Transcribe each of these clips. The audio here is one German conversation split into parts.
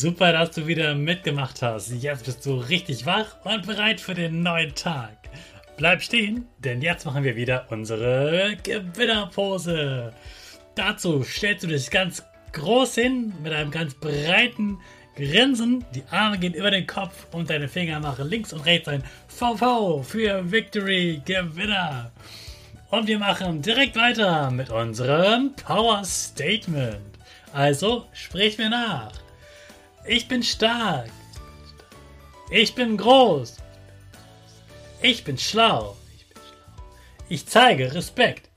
Super, dass du wieder mitgemacht hast. Jetzt bist du richtig wach und bereit für den neuen Tag. Bleib stehen, denn jetzt machen wir wieder unsere Gewinnerpose. Dazu stellst du dich ganz groß hin mit einem ganz breiten Grinsen. Die Arme gehen über den Kopf und deine Finger machen links und rechts ein VV für Victory Gewinner. Und wir machen direkt weiter mit unserem Power Statement. Also sprich mir nach. Ich bin stark. Ich bin groß. Ich bin schlau. Ich zeige Respekt.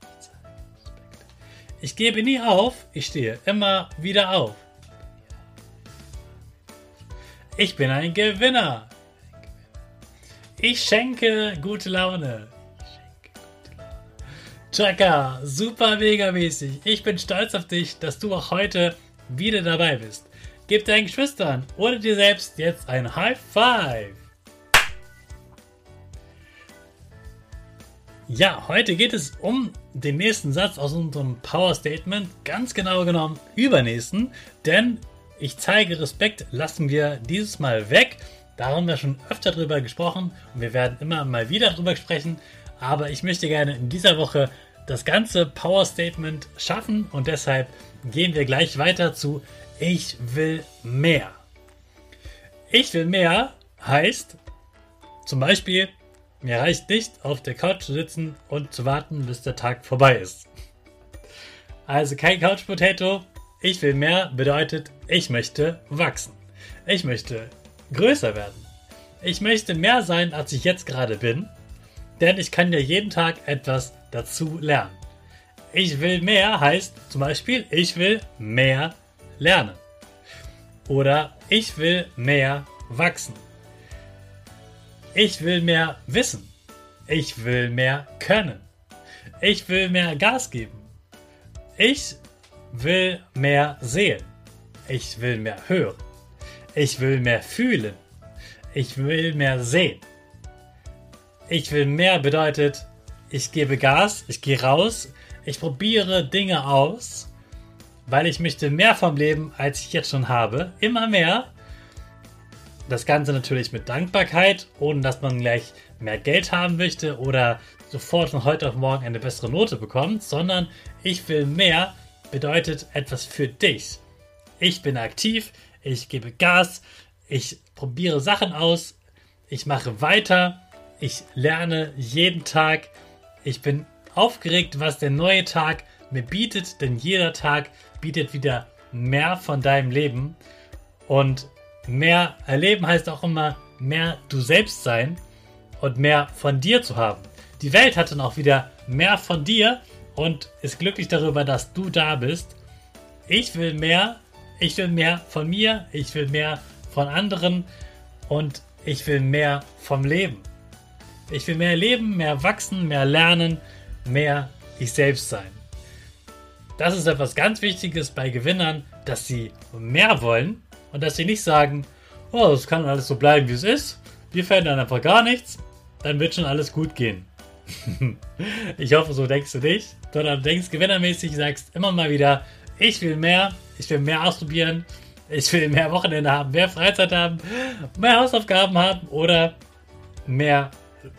Ich gebe nie auf. Ich stehe immer wieder auf. Ich bin ein Gewinner. Ich schenke gute Laune. Chaka, super mega mäßig. Ich bin stolz auf dich, dass du auch heute wieder dabei bist. Gib deinen Geschwistern oder dir selbst jetzt ein High Five. Ja, heute geht es um den nächsten Satz aus unserem Power Statement, ganz genau genommen übernächsten, denn ich zeige Respekt lassen wir dieses Mal weg. Da haben wir schon öfter drüber gesprochen und wir werden immer mal wieder drüber sprechen, aber ich möchte gerne in dieser Woche das ganze Power Statement schaffen und deshalb gehen wir gleich weiter zu ich will mehr. Ich will mehr heißt zum Beispiel, mir reicht nicht, auf der Couch zu sitzen und zu warten, bis der Tag vorbei ist. Also kein Couch Potato. Ich will mehr bedeutet, ich möchte wachsen. Ich möchte größer werden. Ich möchte mehr sein, als ich jetzt gerade bin, denn ich kann ja jeden Tag etwas dazu lernen. Ich will mehr heißt zum Beispiel, ich will mehr lernen. Oder ich will mehr wachsen. Ich will mehr wissen. Ich will mehr können. Ich will mehr Gas geben. Ich will mehr sehen. Ich will mehr hören. Ich will mehr fühlen. Ich will mehr sehen. Ich will mehr bedeutet, ich gebe Gas, ich gehe raus, ich probiere Dinge aus weil ich möchte mehr vom Leben, als ich jetzt schon habe. Immer mehr. Das Ganze natürlich mit Dankbarkeit, ohne dass man gleich mehr Geld haben möchte oder sofort von heute auf morgen eine bessere Note bekommt, sondern ich will mehr bedeutet etwas für dich. Ich bin aktiv, ich gebe Gas, ich probiere Sachen aus, ich mache weiter, ich lerne jeden Tag, ich bin aufgeregt, was der neue Tag mir bietet, denn jeder Tag bietet wieder mehr von deinem Leben. Und mehr erleben heißt auch immer mehr du selbst sein und mehr von dir zu haben. Die Welt hat dann auch wieder mehr von dir und ist glücklich darüber, dass du da bist. Ich will mehr, ich will mehr von mir, ich will mehr von anderen und ich will mehr vom Leben. Ich will mehr leben, mehr wachsen, mehr lernen, mehr ich selbst sein. Das ist etwas ganz Wichtiges bei Gewinnern, dass sie mehr wollen und dass sie nicht sagen, oh, es kann alles so bleiben, wie es ist. Wir verändern einfach gar nichts. Dann wird schon alles gut gehen. ich hoffe, so denkst du nicht, sondern du denkst gewinnermäßig, sagst immer mal wieder, Ich will mehr. Ich will mehr ausprobieren. Ich will mehr Wochenende haben, mehr Freizeit haben, mehr Hausaufgaben haben oder mehr,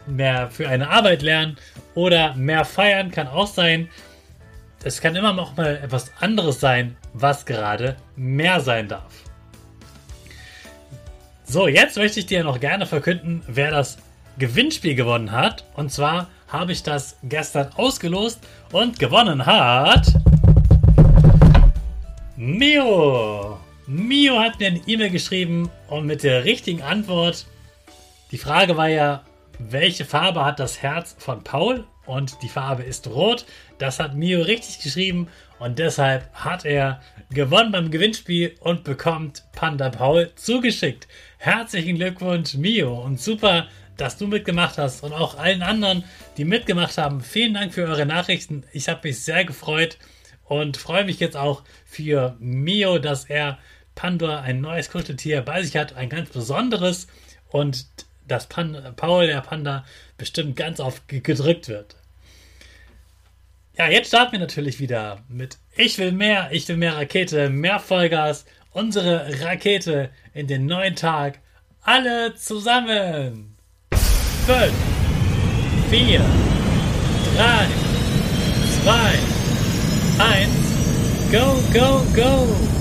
mehr für eine Arbeit lernen oder mehr feiern kann auch sein. Es kann immer noch mal etwas anderes sein, was gerade mehr sein darf. So, jetzt möchte ich dir noch gerne verkünden, wer das Gewinnspiel gewonnen hat. Und zwar habe ich das gestern ausgelost und gewonnen hat. Mio! Mio hat mir eine E-Mail geschrieben und mit der richtigen Antwort. Die Frage war ja, welche Farbe hat das Herz von Paul? Und die Farbe ist rot. Das hat Mio richtig geschrieben und deshalb hat er gewonnen beim Gewinnspiel und bekommt Panda Paul zugeschickt. Herzlichen Glückwunsch, Mio. Und super, dass du mitgemacht hast und auch allen anderen, die mitgemacht haben. Vielen Dank für eure Nachrichten. Ich habe mich sehr gefreut und freue mich jetzt auch für Mio, dass er Panda ein neues Kuscheltier bei sich hat, ein ganz besonderes und dass Pan Paul, der Panda, bestimmt ganz oft gedrückt wird. Ja, jetzt starten wir natürlich wieder mit Ich will mehr, ich will mehr Rakete, mehr Vollgas unsere Rakete in den neuen Tag. Alle zusammen. 5, 4, 3, 2, 1, go, go, go!